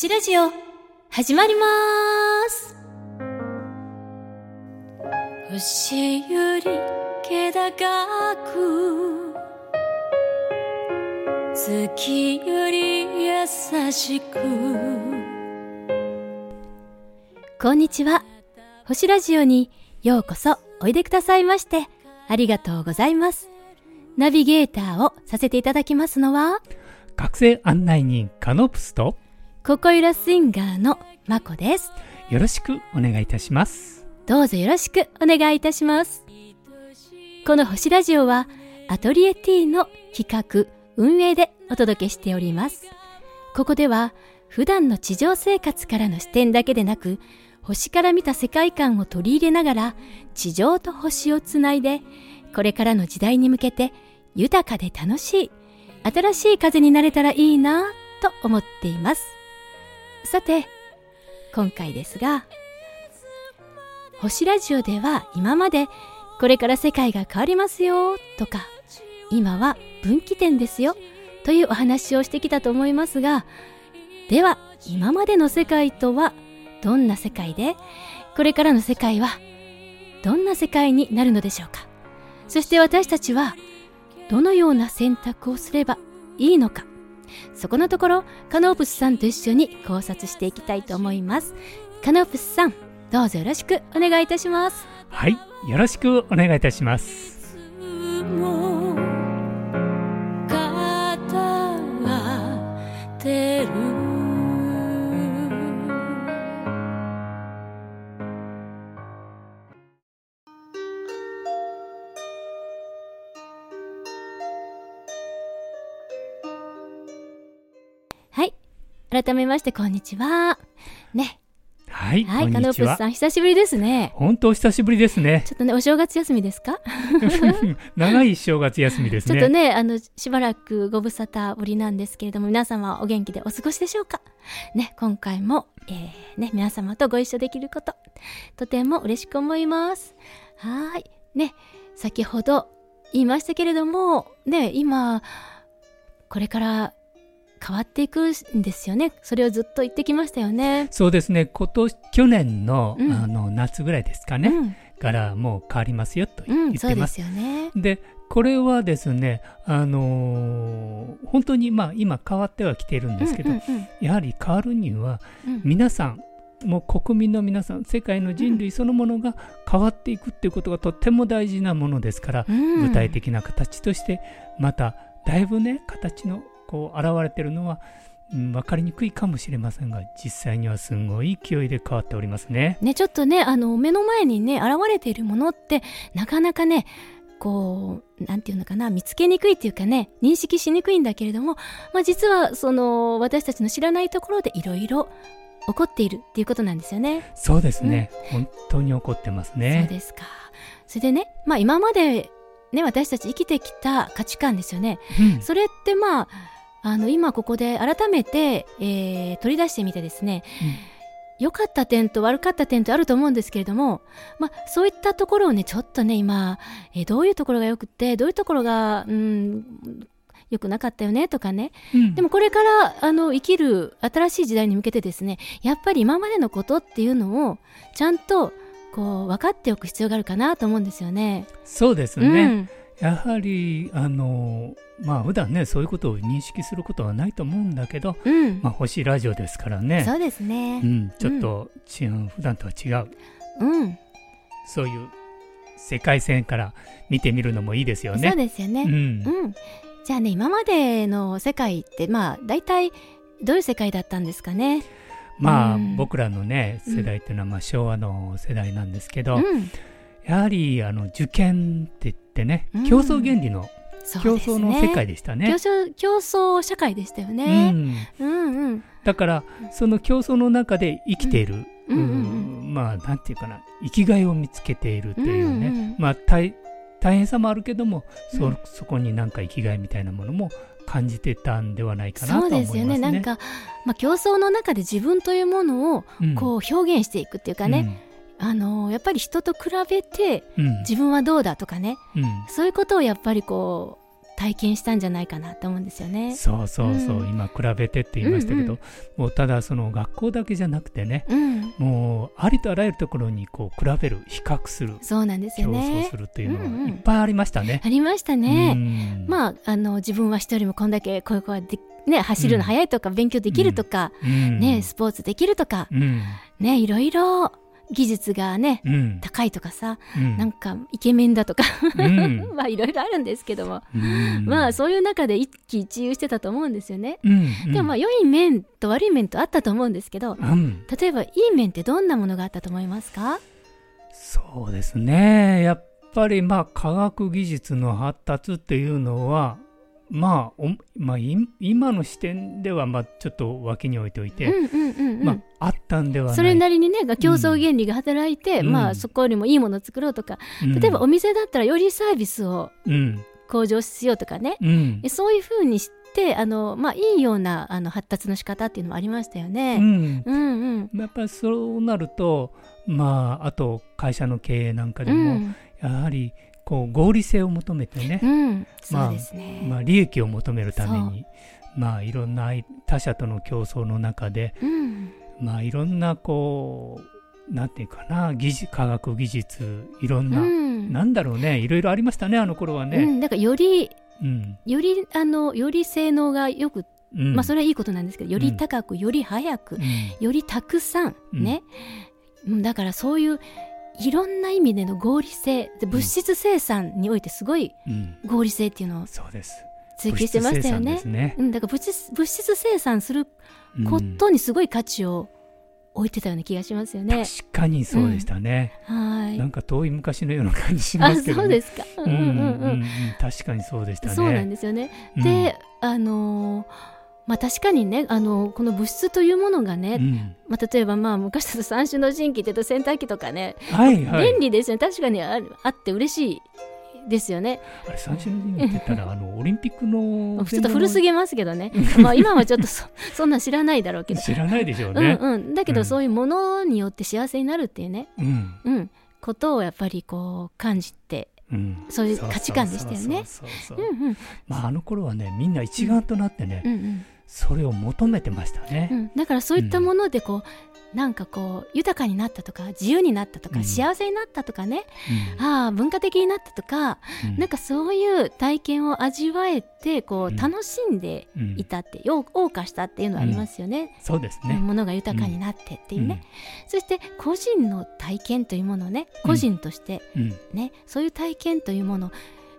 星ラジオ始まります。星より気高く月より優しく。こんにちは。星ラジオにようこそおいでくださいましてありがとうございます。ナビゲーターをさせていただきますのは学生案内人カノプスとココイラスインガーのまこです。よろしくお願いいたします。どうぞよろしくお願いいたします。この星ラジオはアトリエ T の企画運営でお届けしております。ここでは普段の地上生活からの視点だけでなく星から見た世界観を取り入れながら地上と星をつないでこれからの時代に向けて豊かで楽しい新しい風になれたらいいなと思っていますさて今回ですが星ラジオでは今までこれから世界が変わりますよとか今は分岐点ですよというお話をしてきたと思いますがでは今までの世界とはどんな世界でこれからの世界はどんな世界になるのでしょうか。そして私たちはどのような選択をすればいいのか。そこのところカノープスさんと一緒に考察していきたいと思います。カノープスさんどうぞよろしくお願いいたします。はいよろしくお願いいたします。はい改めましてこんにちは。ね。はい、はい、カノーこんにちは。プスさん久しぶりですね。本当久しぶりですね。ちょっとねお正月休みですか？長い正月休みですね。ちょっとねあのしばらくご無沙汰ぶりなんですけれども皆様お元気でお過ごしでしょうか？ね今回も、えーね皆様とご一緒できることとても嬉しく思います。はい。ね先ほど言いましたけれどもね今これから変わっていくんですよね。それをずっと言ってきましたよね。そうですね。今年去年の,、うん。あの夏ぐらいですかね、うん。からもう変わりますよとうん、言ってます。すよね。でこれはですねあのー本当にまあ今変わってはきているんですけど、うんうんやはり変わるにはうん。皆さんもう国民の皆さん世界の人類そのものが変わっていくっていうことがとっても大事なものですから、うん。具体的な形としてまただいぶね形のこう現れてるのは、うん、分かりにくいかもしれませんが実際にはすごい勢いで変わっておりますね。ね、ちょっとね、あの、目の前にね、現れているものって、なかなかね、こう、なんていうのかな、見つけにくいっていうかね、認識しにくいんだけれども、まあ実は、その、私たちの知らないところでいろいろ起こっているっていうことなんですよね。そうですね、本当に起こってますそうね。ですか。それでね、まあ今まで、ね、私たち生きてきた価値観ですよね。うんそれってまあ、あの、今ここで改めて、えー取り出してみてですね、良かった点と悪かった点とあると思うんですけれども、まあ、そういったところをね、ちょっとね、今、えーどういうところが良くて、どういうところが、うん、良くなかったよねとかね。うんでもこれから、あの、生きる新しい時代に向けてですね、やっぱり今までのことっていうのを、ちゃんと、こう、分かっておく必要があるかなと思うんですよね。そうですね、うん。やはりあのまあ普段ねそういうことを認識することはないと思うんだけど、うん。まあ、星ラジオですからねそうですねう。ん、ちょっと違う、普段とは違ううん。そういう世界線から見てみるのもいいですよね。そうですよね。うんうん、じゃあね今までの世界ってまあ大体どういう世界だったんですかね？まあ、うん僕らのねうん世代っていうのはまあ昭和の世代なんですけど、うん、やはりあの受験って言ってね、うん。競争原理の競争の世界でしたね。競争競争社会でしたようね。ん、うんうん。だからその競争の中で生きている、うん。うんうんまあなんていうかな生きがいを見つけているというね、うんうんまあ大大変さもあるけどもそ,、うんそこになんか生きがいみたいなものも感じてたんではないかなと思いますね。ですよね。なんかまあ競争の中で自分というものをうん。こう表現していくっていうかね、あのやっぱり人と比べてうん、うん自分はどうだとかね、うん。そういうことをやっぱりこう体験したんじゃないかなと思うんですよね。そうそうそう、うん。今比べてって言いましたけど、うんうん。もうただその学校だけじゃなくてねうん、もうありとあらゆるところにこう比べる比較するそうなんです競争よねす。るっていうのうんうん。はいっぱいありましたね。ありましたね。うん。まああの自分は一人もこんだけこういう子がでね走るの速いとか、勉強できるとか、うん。ねスポーツできるとか、うん。ねいろいろ技術がねうん。高いとかさ、うん。なんかイケメンだとかうん。まあいろいろあるんですけども、うん。まあそういう中で一喜一憂してたと思うんですよね。うんうん。でもまあ良い面と悪い面とあったと思うんですけど、うん。例えばいい面ってどんなものがあったと思いますか？そうですね。やっぱりまあ科学技術の発達っていうのはまあおまあ、い今の視点ではまあちょっと脇に置いておいて、あ、あったんではない。それなりにね競争原理が働いて、うん。まあそこよりもいいものを作ろうとか、うん。例えばお店だったらよりサービスをうん。向上しようとかね、うん。えそういうふうにしてあの、まあ、いいようなあの発達の仕方っていうのもありましたようね。ん。うんうん。やっぱりそうなるとまああと会社の経営なんかでうも、ん。やはりこう合理性を求めてね、うん、まあそうですね。まあ、利益を求めるためにまあいろんな他社との競争の中でうん。まあいろんなこうなんていうかな技術科学技術いろんな、うん。なんだろうねいろいろありましたねあの頃はうね。ん、だからよりうん。よりあのより性能がよく、うん。まあそれはいいことなんですけどより高く、より早くうん。よりたくさんうん。ね、うん。だからそういういろんな意味での合理性で物質生産においてすごいうん合理性っていうのをそうです。追求してましたよね。うん、だから物質物質生産するうんことにすごい価値を置いてたような気がしますよね。確かにそうでしたね。はい。なんか遠い昔のような感じしまあ、すけど、ね。そうですか。うんうんうんうん。うん確かにそうでしたね。そうなんですよね。うんで、あのーまあ確かにね、あのーこの物質というものがね、うんまあ例えばまあ昔だと三種の神器ってと洗濯機とかね、はいはい。便利ですよね。確かにあるあって嬉しいですよね。あれ三種の神器って言ったらあのオリンピックのちょっと古すぎぎますけどね。まあ今はちょっとそ そんなん知らないだろうけど。知らないでしょううんね。うん。だけうんどそういうものによって幸せになるっていうね、うんうん、ことをやっぱりこう感じて、うんそういう価値観でしたよねまああの頃はねみんな一丸となってね、うんうんそれを求めてましたね。うん、だからそういったものでこう、なんかこう豊かになったとか自由になったとか、うん。幸せになったとかね、うん。ああ文化的になったとか、うん。なんかそういう体験を味わえてこうん。う楽しんでうんいたって、よ謳歌したっていうのはありますよね。そうですね。ものが豊かになってっていうね、そして個人の体験というものをね個人としてうん。うん。ね、そういう体験というもの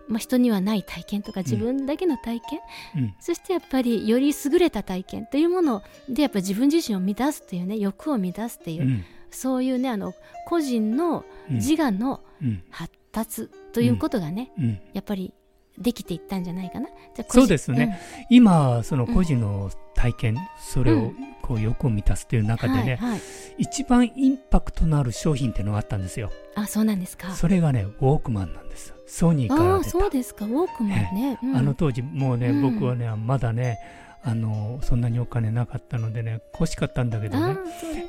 まあ、人にはない体験とか自分だけの体験、うん。そしてやっぱりより優れた体験。というものでやっぱ自分自身を満たすっていうね欲を満たすっていう、うん。そういうねあの個人のうん。自我のうん。発達ということがね、うん。やっぱりできていったんじゃないかな。そうですね、今その個人の体験、それをうんこう欲を満たすといううん中でね、はいはい、一番インパクトのある商品っていうのがあったんですよ。あそうなんですか。それがねウォークマンなんです。ソニーから出た。ああそうですか。ウォークマンね。うん。あの当時もうね、うん。僕はねまだねあのそんなにお金なかったのでね欲しかったんだけどあね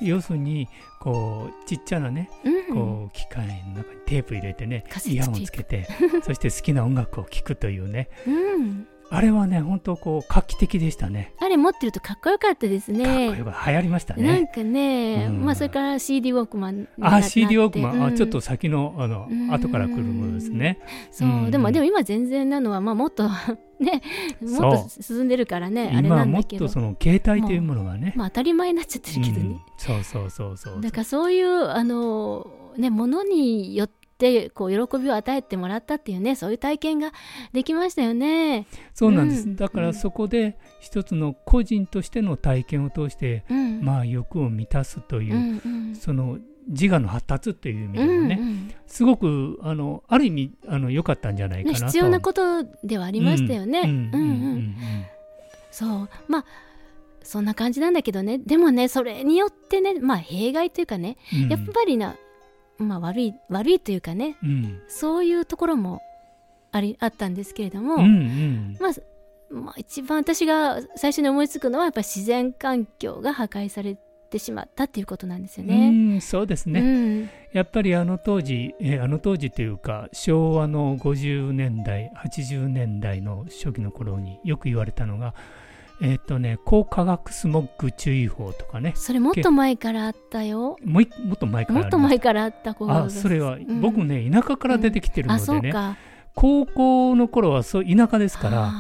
要するにこうちっちゃなねうんこう機械の中にテープ入れてねイヤホンつけてそして好きな音楽を聴くというね。うん、あれはね本当こう画期的でしたね。あれ持ってるとかっこよかったですかっこね。よく流行りましたなんねかね、うん。まあそれから CD ウォークマンあ CD ウォークマン、うん。あちょっと先のあのうん。後から来るものですね。そう、うん。でもでも今全然なのはまあもっと ねもっと進んでるからねあれなんだけど。もっとその携帯というものがね。まあ当たり前になっちゃってるけどね、うん。そうそうそうそう。だからそういうあのねものによってこう喜びを与えてもらったっていうねそういう体験ができましたよね。そうなんです、うん。だからそこで一つの個人としての体験を通して、うん、まあ欲を満たすというう、んうん。その自我の発達という意味でもね、うんうんすごくあのある意味あの良かったんじゃないかねなと。必要なことではありましたよね。そう。まあそんな感じなんだけどね。でもねそれによってねまあ弊害というかね、うん。やっぱりな、まあ、悪い悪いというかねうん。そういうところもありあったんですけれども、うんうん。まあまあ、一番私が最初に思いつくのはやっぱり自然環境が破壊されってしまったっていうことなんですようね。んそうですね、うん。やっぱりあの当時、えーあの当時というか昭和の50年代80年代の初期の頃によく言われたのがえっ、とね高化学スモッグ注意報とかね。それもっと前からあったよ。もういもっと前からもっと前からあった子がたあそれは、ん。僕ね田舎から出てきてるあ、のでね、そうか。高校の頃はそう田舎ですから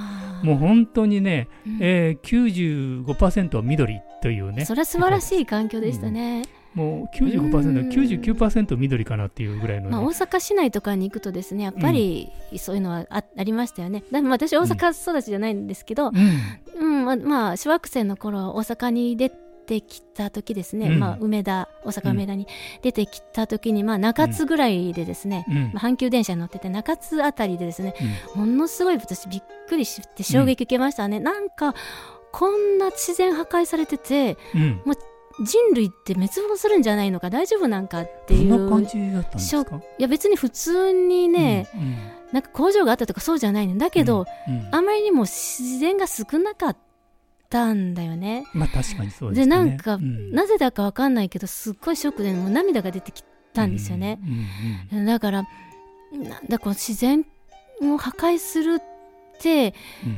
もう本当にね、うん。えー、95%は緑というね。それは素晴らしい環境でしたね。もう95%、99%緑かなっていうぐらいのね、まあ、大阪市内とかに行くとですねやっぱりそういうのはあありましたよね。でも私大阪育ちじゃないんですけど、うん。うんまあ、まあ小学生の頃大阪に出てきた時ですね、うん。まあ、梅田大阪梅田に出てきた時に、まあ、中津ぐらいでですね、うん。まあ阪急電車に乗ってて中津あたりでですねうん。ものすごい私びっくりして衝撃受けましたね、なんかこんな自然破壊されててうん人類って滅亡するんじゃないのか大丈夫なんかっていどんな感うじだったんですか？いや別に普通にね、うんうん。なんか工場があったとかそうじゃないの。だけど、うんあまりにも自然が少なかったんだよね。まあ確かにそうですでね。なんか、うん。なぜだかわかんないけどすっごいショックでもう涙が出てきたんですよね。うんうんだからなんだこう自然を破壊するっ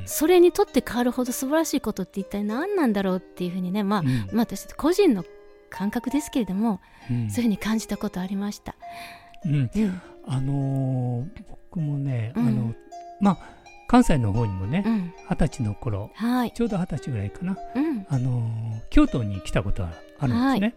それにとって変わるほど素晴らしいことって一体何なんだろうっていうふうにねまあ、うん。まあ私個人の感覚ですけれども、うん。そういうふうに感じたことありました。うん。うん。あのー僕もね、うん。あのまあ関西の方にもねうん、二十歳の頃はい、ちょうど二十歳ぐらいかな、うん、あのー京都に来たことがあるんですね、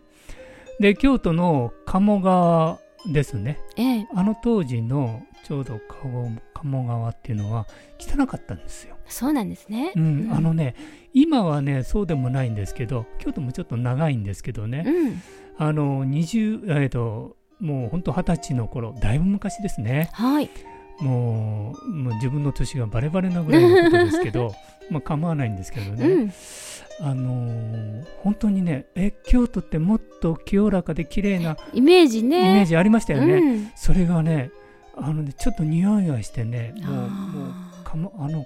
で京都の鴨川ですね。ええ、あの当時のちょうど鴨鴨川っていうのは汚かったんですよ、そうなんですね。うん。あのね今はねそうでもないんですけど京都もちょっと長いんですけどね、うん、あの20えっ、ともう本当二十歳の頃だいぶ昔ですね。はい、もうもう自分の年がバレバレなぐらいのことですけど まあ構わないんですけどね、うん、あのー本当にねえ京都ってもっと清らかで綺麗なイメージイね。メージありましたよね、うん、それがねあのねちょっと匂いがしてねもうもうあかもあの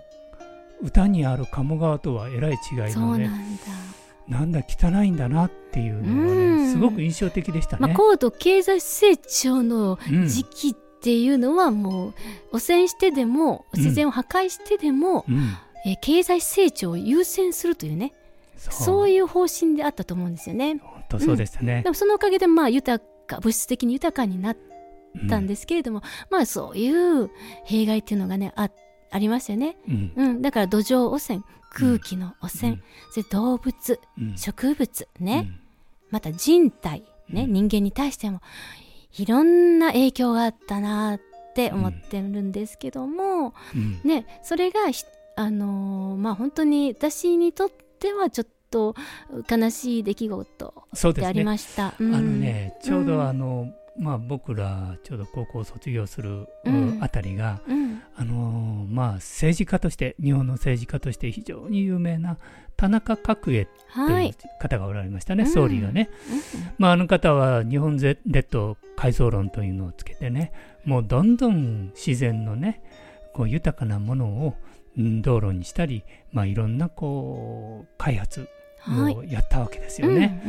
歌にある鴨川とはえらい違いのねだ。なんだ汚いんだなっていうのがうんねすごく印象的でしたね。まあ、高度経済成長のうん時期っていうのはもう汚染してでもうん自然を破壊してでも、うんえー経済成長を優先するというねそういう方針であったと思うんですよね。本当そうでしたねで。もそのおかげでまあ豊か物質的に豊かになっうんたんですけれども、まあそういう弊害っていうのがねあありますよね。うん。うん、だから土壌汚染空気の汚染、それ動物うん。植物ね、うん。また人体ね、うん。人間に対してもいろんな影響があったなって思ってるんですけども、うん。ねそれがひあのーまあ本当に私にとってはちょっと悲しい出来事でありそうですね。ました。あのねちょううんどあのまあ僕らちょうど高校を卒業するうん。あたりがうん、あのーまあ政治家として日本の政治家として非常に有名な田中角栄とはいい。う方がおられましたね、うん総理がね。まあ、あの方は日本列島改造論というのをつけてね、もうどんどん自然のね、こう豊かなものをうん道路にしたり、まあ、いろんなこう開発うんはい。をやったわけですよね。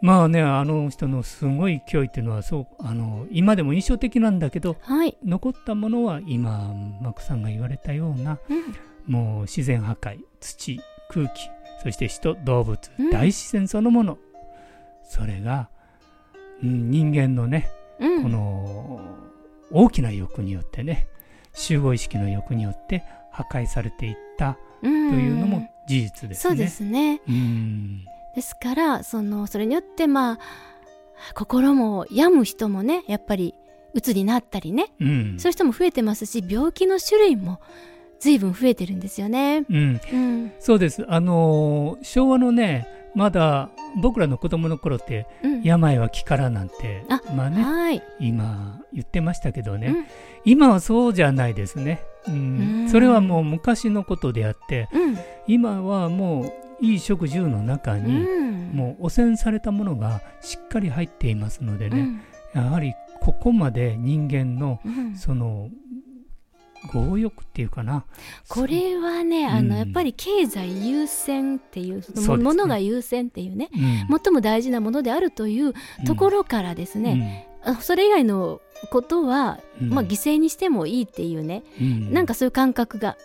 まあね、あの人のすごい勢いっていうのはそうあの今でも印象的なんだけど、はい、残ったものは今、マクさんが言われたような、うん。もう自然破壊、土、空気、そして人、動物、うん。大自然そのもの、それが、うん人間のね、うん。この大きな欲によってね、集合意識の欲によって破壊されていったとというのも事実ですね。そうですね。うんですからそのそれによってまあ心も病む人もねやっぱり鬱になったりね、うん。そういう人も増えてますし病気の種類も随分増えてるんですよね。うん、うん。そうです。あのー昭和のね、まだ僕らの子供の頃って、うん、病は気からなんて、あまあね、はい、今言ってましたけどね、うん。今はそうじゃないですね、うん。うん。それはもう昔のことであってうん。今はもういい食住の中うに、ん、もう汚染されたものがしっかり入っていますのでね、うん。やはりここまで人間のうん。その強欲っていうかな。これはねあの、うんやっぱり経済優先っていうそのものが優先っていうねうん。最も大事なものであるというところからですね、あそれ以外のことは、うん。まあ、犠牲にしてもいいっていうね、うん。なんかそういう感覚が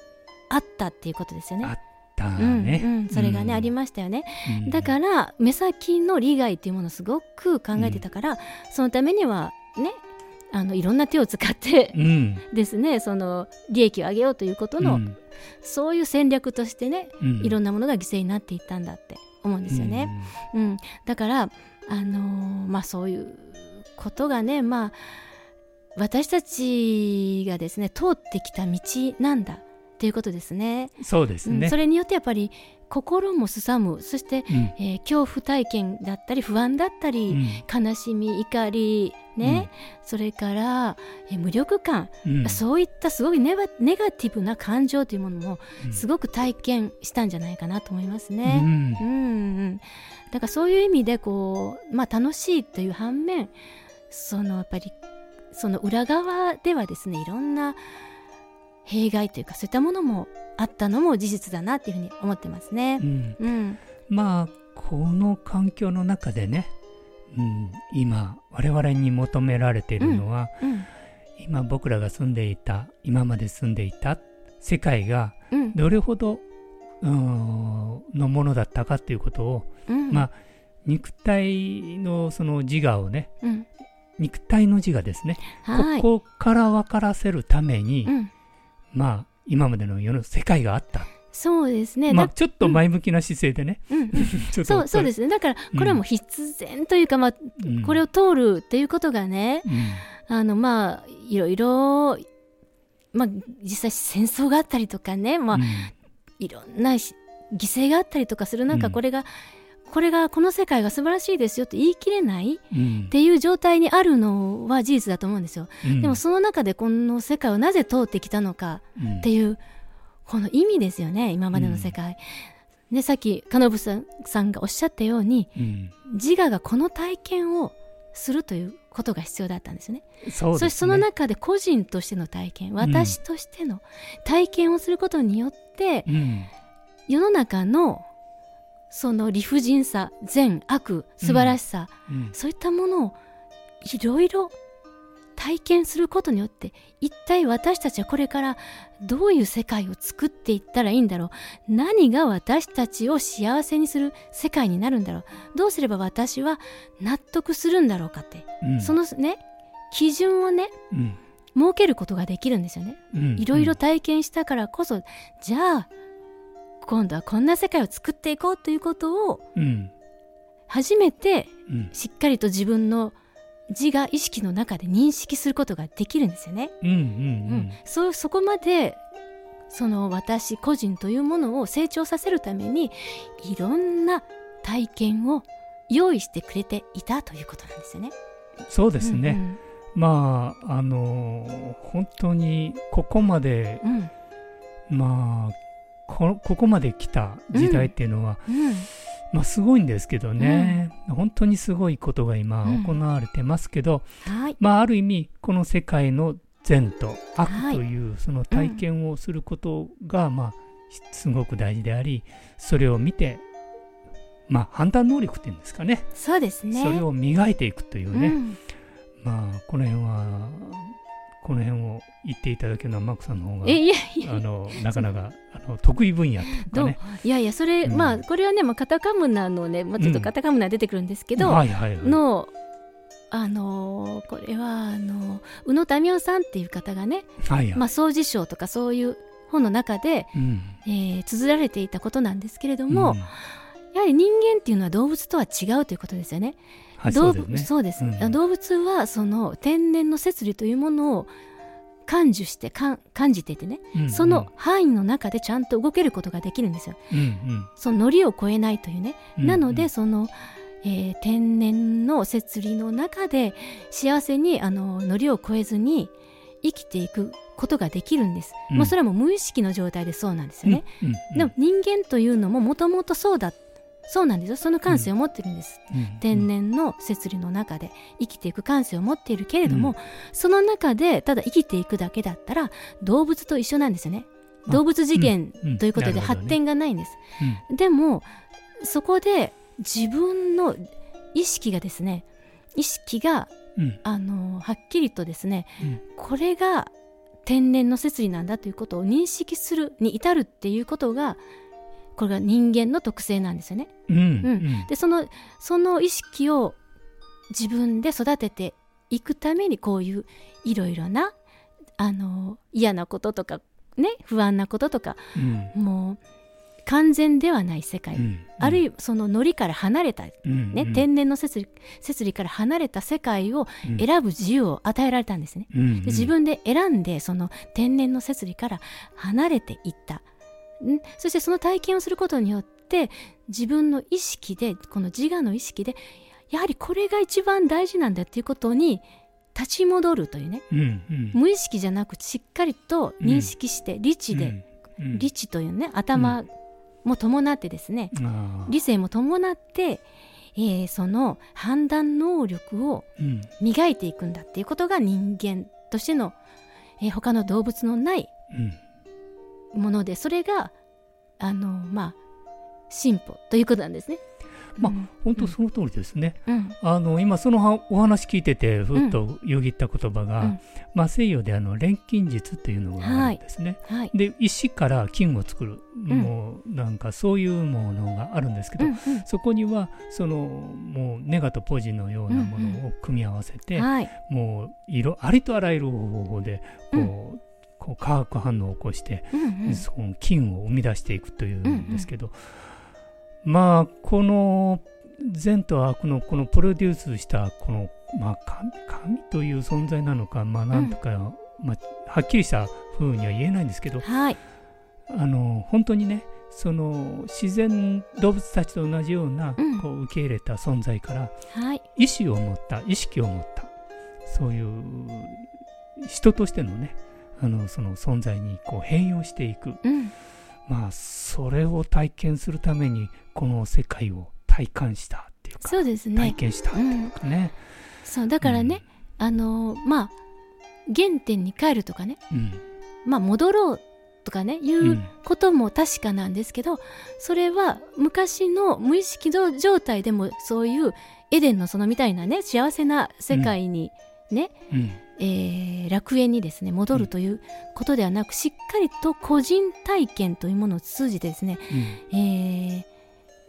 あったっていうことですよね。あったうんね、うん、それがね、うん。ありましたよね。うん。だから目先の利害っていうものをすごく考えてたから、そのためにはねあのいろんな手を使ってうん。ですねその利益を上げようということの、うん。そういう戦略としてねうん。いろんなものが犠牲になっていったんだって思うんですよね。うん。だからあのーまあそういうことがねまあ私たちがですね通ってきた道なんだっていうことですね。うんそうですね、うんそれによってやっぱり心もすさむ。そして、うん。えー恐怖体験だったり不安だったうり、ん。悲しみ怒りね、それから、えー無力感、うん。そういったすごいネガネガティブな感情というものもうん。すごく体験したんじゃないかなと思いますうね。んうんうん、だからそういう意味でこう、まあ、楽しいという反面そのやっぱりその裏側ではですねいろんな弊害というかそういったものもあったのも事実だなっていうふうに思ってますね。う。ん。うん、まあこの環境の中でね、うん、今我々に求められているのは、うん、今僕らが住んでいた今まで住んでいた世界がうん、どれほどうーんのものだったかということを、うん、まあ肉体のその自我をねうん、肉体の自我ですね、はい、ここから分からせるために、うん、まあ今までの世の世界があった、そうですね。まあ、だちょっと前向きな姿勢でね、うん そうそうですすね。だからこれはもう必然というか、まあこれを通るっていうことがね、うん。あのまあいろいろまあ実際戦争があったりとかね、まあ、うん。いろんなし犠牲があったりとかする中、うん。これがこれがこの世界が素晴らしいですよって言い切れないうん。っていう状態にあるのは事実だと思うんですよ。うん。でもその中でこの世界をなぜ通ってきたのかうん。っていうこの意味ですよね今までの世界。でさっきカノブさんさんがおっしゃったようにうん。自我がこの体験をするということが必要だったんですよね。そうですね。そしてその中で個人としての体験私としての体験をすることによって、うん。世の中のその理不尽さ善悪素晴らしさ、うん。そういったものをいろいろ体験することによって一体私たちはこれからどういう世界を作っていったらいいんだろう。何が私たちを幸せにする世界になるんだろう。どうすれば私は納得するんだろうかって、うんそのね基準をねうん。設けることができるんですよね。うん。いろいろ体験したからこそ、じゃあ今度はこんな世界を作っていこうということをうん。初めてうん。しっかりと自分の自我意識の中で認識することができるんですよね。うんうんうん。そうそこまでその私個人というものを成長させるためにいろんな体験を用意してくれていたということなんですよね。そうですね、うんまああのー本当にここまでうんうん。まあこここまで来た時代っていうのは、うん。まあすごいんですけどね、本当にすごいことが今うん。行われてますけど、はい。まあある意味この世界の善と悪はいとい。うその体験をすることが、まあすごく大事でありそれを見てまあ判断能力っていうんですかね。そうですね。それを磨いていくというね、うん。まあこの辺はこの辺を言っていただけるのはマークさんの方がえいやいやあのなかなかあの得意分野とね。いやいやそれ、うん。まあこれはね、まあ、カタカムナのね、まあ、ちょっとカタカムナ出てくるんですけど、はいはいはい。のあのーこれはあの宇野民生さんっていう方がね「はいはい。まあ、掃除賞」とかそういう本の中で、うん。えー綴られていたことなんですけれども、うん。やはり人間っていうのは動物とは違うということですよね。はい動物そうです。ねうん。動物はその天然の摂理というものを感受して感じていてね、うんその範囲の中でちゃんと動けることができるんですよ。うんうん。そのノリを超えないというね、うんなのでその、えー天然の摂理の中で幸せにあのノリを超えずに生きていくことができるんです、うん。まあ、それはもう無意識の状態でそうなんですよね、うんうんでも人間というのももともとそうだそうなんですよ。その感性を持ってるんです、うん。天然の摂理の中で生きていく感性を持っているけれども、その中でただ生きていくだけだったら動物と一緒なんですよね。あ動物次元うん。うん。ということで発展がないんです、うん。でもそこで自分の意識がですね意識がうん。あのはっきりとですねうん。これが天然の摂理なんだということを認識するに至るっていうことがこれが人間の特性なんですよね。うんうん。でそのその意識を自分で育てていくためにこういういろいろなあの嫌なこととかね不安なこととかうん。もう完全ではない世界、うん。あるいはそのノリから離れた、ねうん天然の摂理摂理から離れた世界をうん。選ぶ自由を与えられたんですね。うん。で自分で選んでその天然の摂理から離れていったんそしてその体験をすることによって自分の意識でこの自我の意識でやはりこれが一番大事なんだっていうことに立ち戻るというね。うんうん。無意識じゃなくしっかりと認識して理知で、うんうん。理知というね頭も伴ってですね、あー理性も伴って、えーその判断能力をうん。磨いていくんだっていうことが人間としての、えー他の動物のないうんものでそれがあのまあ進歩ということなんですね。まあうん。本当その通りですね。うん。あの今そのはお話聞いててふっとよぎった言葉が、うん。まあ、西洋であの錬金術っていうのがあるんですね。はい。で石から金を作る、ん。もうなんかそういうものがあるんですけど、うんそこにはそのもうネガとポジのようなものを組み合わせて、うんはい。もう色ありとあらゆる方法でこう,、こう化学反応を起こして、うんうん。その金を生み出していくというんですけど、まあこの善と悪のこのプロデュースしたこの、まあ、神神という存在なのかまあなんとか、まあ、はっきりした風には言えないんですけどはい。あの本当にねその自然動物たちと同じような、うん。こう受け入れた存在からはい。意志を持った意識を持ったそういう人としてのねあのその存在にこう変容していく。うん。まあそれを体験するためにこの世界を体感したっていうかそうです体ね。験したっていうかね。そうだからね、あのまあ原点に帰るとかね。うん。まあ戻ろうとかねいううんことも確かなんですけどそれは昔の無意識状態でもそういうエデンの園みたいなね幸せな世界にね、うんえー楽園にですね戻るということではなく、しっかりと個人体験というものを通じてですね、うんえー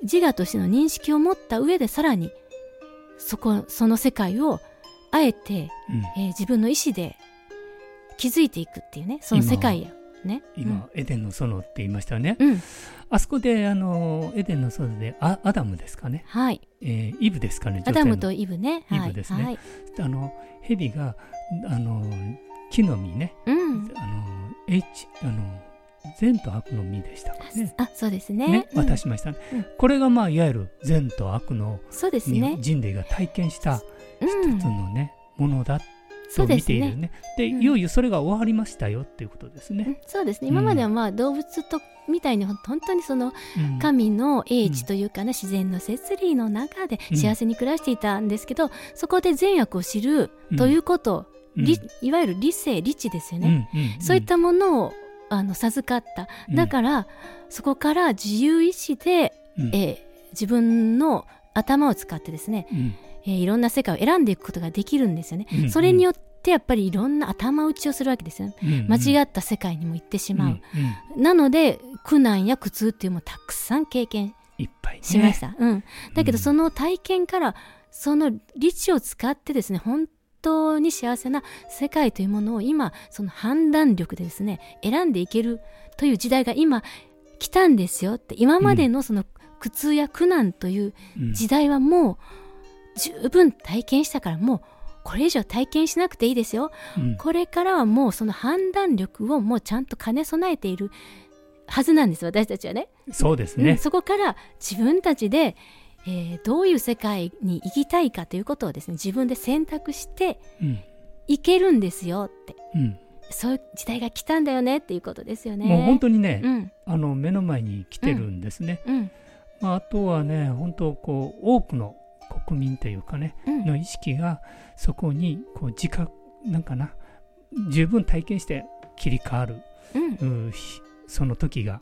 自我としての認識を持った上でさらにそこその世界をあえて、うんえー自分の意思で気づいていくっていうねその世界やね。今、エデンの園って言いましたよね。うん、うんあそこであのエデンの園であアダムですかね、はいえーイブですかねアダムとイブね。はい。イブですねはい。あのヘビがあの木の実ねうん。あの H あの善と悪の実でしたかね。あ、そうですね。ね、うん渡しましたね、うんこれがまあいわゆる善と悪のそうですにね。人類が体験したうん一つ。のね、ものだとそうですね。見ているね。でうんいよいよそれが終わりましたよっていうことですね。うんそうですね。今まではまあ動物とみたいに本当にそのうん。神の英知というかね、自然の摂理の中でうん。幸せに暮らしていたんですけど、そこで善悪を知るということ、うん。理いわゆる理性理知ですよね、うんうんうん。そういったものをあの授かった。うん。だから、そこから自由意志で、うん。えー自分の頭を使ってですね、うん。えーいろんな世界を選んでいくことができるんですよね、うんそれによってやっぱりいろんな頭打ちをするわけですよ、うん間違った世界にも行ってしまう、うんうん。なので苦難や苦痛っていうのもたくさん経験いっぱいね。しました、うん、だけうん。どその体験からその理知を使ってですね本当に幸せな世界というものを今その判断力でですね選んでいけるという時代が今来たんですよって。今までのその苦痛や苦難といううん。時代はもう十分体験したからもうこれ以上体験しなくていいですよ。うん。これからはもうその判断力をもうちゃんと兼ね備えているはずなんです私たちはね。そうですね。うんそこから自分たちで、えーどういう世界に行きたいかということをですね自分で選択してうん。いけるんですよって。うん。そういう時代が来たんだよねっていうことですよね。もう本当にね、うん。あの目の前に来てるんですね。うん。まあ、あとはね本当こう多くの国民というかねうん。の意識がそこにこう自覚なんかな十分体験して切り替わるうん。その時が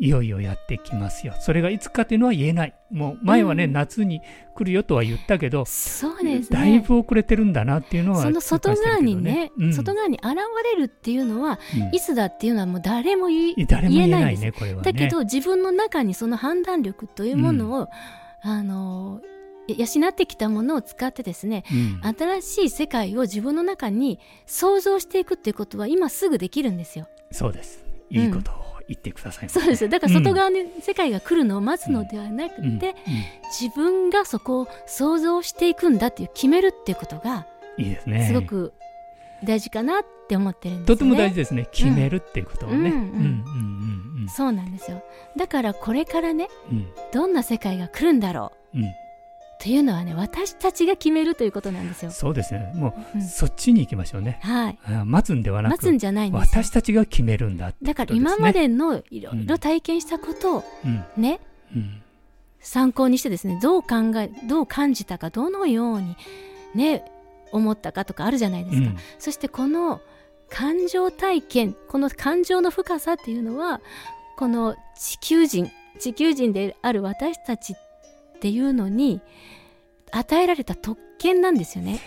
いよいよやってきますよ。それがいつかというのは言えない。もう前はね、うん。夏に来るよとは言ったけど、そうですね。だいぶ遅れてるんだなっていうのはその外側にね、うん。外側に現れるっていうのは、うん。いつだっていうのはもう誰も言い誰も言えないねこれはね。だけど自分の中にその判断力というものを、あの養ってきたものを使ってですねうん。新しい世界を自分の中に想像していくっていうことは今すぐできるんですよ。そうです。いいことを言ってください。まそうです。よだから外側に世界が来るのを待つのではなくて、うん。うん。自分がそこを想像していくんだっていう決めるっていうことがいいですね。すごく大事かなって思ってるんですね。とても大事ですね。決めるっていうことをね、うん。うんうんうんうん。そうなんですよ。だからこれからねうん。どんな世界が来るんだろう。うんというのはね私たちが決めるということなんですよ。そうですね。もう、うん。そっちに行きましょうね。はい。あ待つんではなく待つんじゃないんですよ。私たちが決めるんだって。だから今までのいろいろ体験したことをうん。ね、うん。参考にしてですねどう考えどう感じたかどのようにね思ったかとかあるじゃないですか、うん。そしてこの感情体験この感情の深さっていうのはこの地球人地球人である私たちっていうのに与えられた特権なんですよね。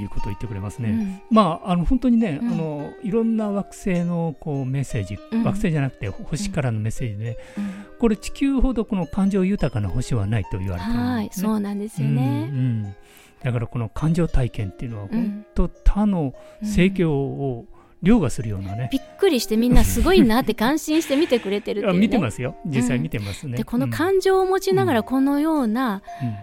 いいこと言ってくれますね、うん。まああの本当にね、うん。あのいろんな惑星のこうメッセージ、うん。惑星じゃなくて星からのメッセージで、うん。これ地球ほどこの感情豊かな星はないと言われてるんはいですね。そうなんですようんね。うん。だからこの感情体験っていうのはうん。本当他の盛況を凌駕するようなね、びっくりしてみんなすごいなって感心して見てくれてるっていう、ね、あ見てますよ。実際見てますね。でこのうん。感情を持ちながらこのようなうん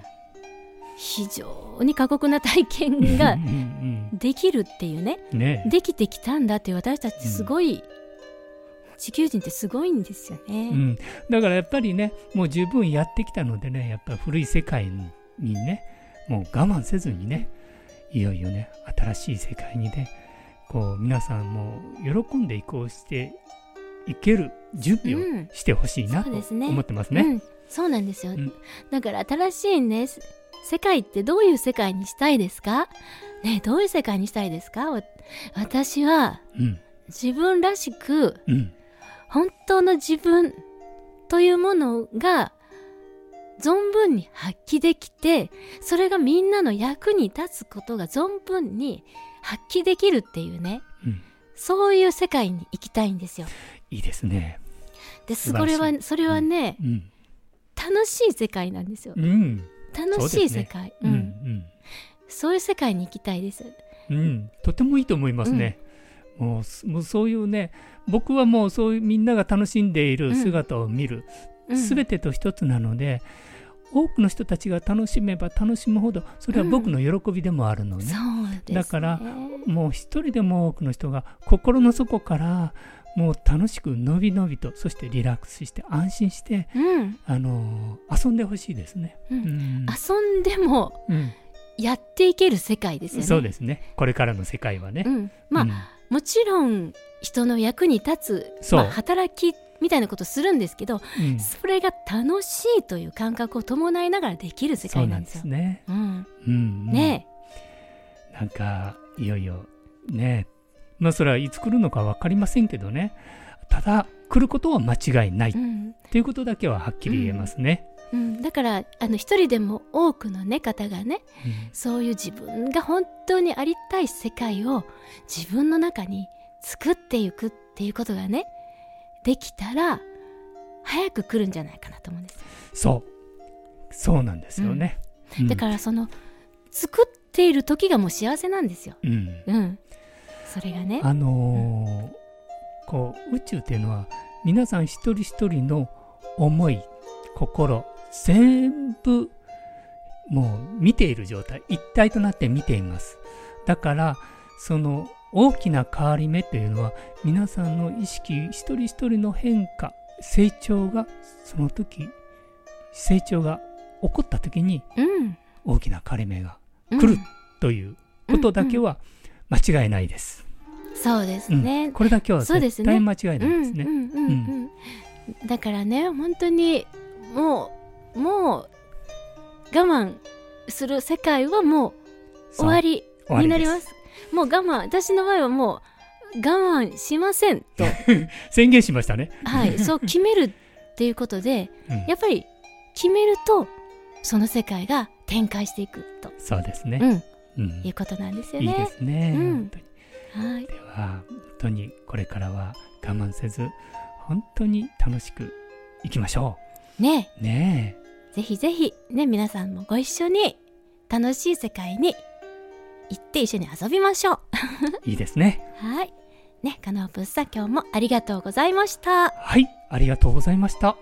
非常に過酷な体験がうん。できるっていうね。うんね。できてきたんだって私たちすごい、地球人ってすごいんですよね。うん、だからやっぱりねもう十分やってきたのでねやっぱり古い世界にねもう我慢せずにねいよいよね新しい世界にねこう皆さんも喜んで移行していける準備をうん。してほしいなと思ってますね。うん、そうなんですよ、うん。だから新しいねす世界ってどういう世界にしたいですか？ねどういう世界にしたいですか？わ私はうん。自分らしくうん。本当の自分というものが存分に発揮できてそれがみんなの役に立つことが存分に発揮できるっていうねうん。そういう世界に行きたいんですよ。いいですね。でそれはそれはね、うん。楽しい世界なんですよ。うん。楽しい世界。ううん。んそういう世界に行きたいです。うん。うん、とてもいいと思いますね。もうすもうそういうね僕はもうそういうみんなが楽しんでいる姿を見る、うん。すべてと一つなので、多くの人たちが楽しめば楽しむほどそれは僕の喜びでもあるのね、そうです、ね。だからもう一人でも多くの人が心の底からもう楽しくのびのびとそしてリラックスして安心して、うん、あのー遊んでほしいですね。うん。うん。遊んでもうん。やっていける世界ですよね。そうですね。これからの世界はね。うん、まあ、うん。もちろん人の役に立つ、そう。まあ、働きみたいなことするんですけど、うん。それが楽しいという感覚を伴いながらできる世界なんんですよ。すね。うん、うんうん。ねなんかいよいよね。まあそれはいつ来るのか分かりませんけどね。ただ来ることは間違いない。っうん。ていうことだけははっきり言えますね。うん、だからあの一人でも多くの、ね、方がねうん。そういう自分が本当にありたい世界を自分の中に作っていくっていうことがねできたら早く来るんじゃないかなと思うんです。そうそうなんですよね。うんだからその作っている時がもう幸せなんですよ。うんうん。それがね。あのーこう宇宙っていうのは皆さん一人一人の思い心全部もう見ている状態一体となって見ていますだからその大きな変わり目というのは皆さんの意識一人一人の変化成長がその時成長が起こった時にうん。大きな変わり目がうん来るということだけは間違いないです、そうですうんね。これだけは絶対間違いないですね。うんうんうんうん。だからね本当にもうもう我慢する世界はもう終わりになりますもう我慢私の場合はもう我慢しませんと 宣言しましたね。はいそう決めるっていうことでうんやっぱり決めるとその世界が展開していくと、そうですね。うん、うんいうことなんですよいいでね。すね。うん本当にはい、では本当にこれからは我慢せず本当に楽しくいきましょねう。ねぜひぜひね皆さんもご一緒に楽しい世界に行って一緒に遊びましょう。え、いいですね。はい。ね、カノープスさん今日もありがとうございました。はい、ありがとうございました。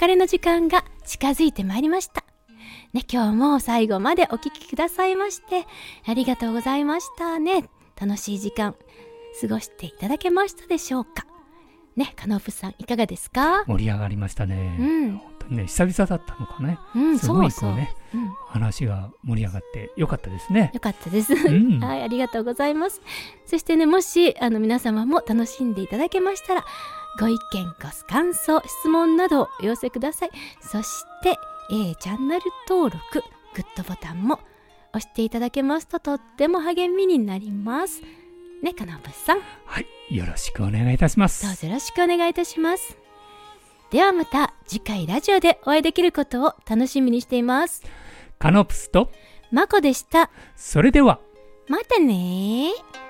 別れの時間が近づいてまいりました。ね、今日も最後までお聞きくださいまして、ありがとうございましたね。楽しい時間、過ごしていただけましたでしょうかね、カノープさんいかがですか？盛り上がりましたね。うん、本当にね、久々だったのかね。うん、すごそうそう。いこうね、うん、話が盛り上がってよかったですね。よかったです。ん はい、ありがとうございます。そしてね、もしあの皆様も楽しんでいただけましたら、ご意見、ご感想、質問などをお寄せください。そして、えーチャンネル登録、グッドボタンも押していただけますととっても励みになります。ね、かなぶさん、どはい、よろしくお願いいたします。うぞよろしくお願いいたします。ではまた次回ラジオでお会いできることを楽しみにしています。カノプスと、まこでした。それでは。またねー。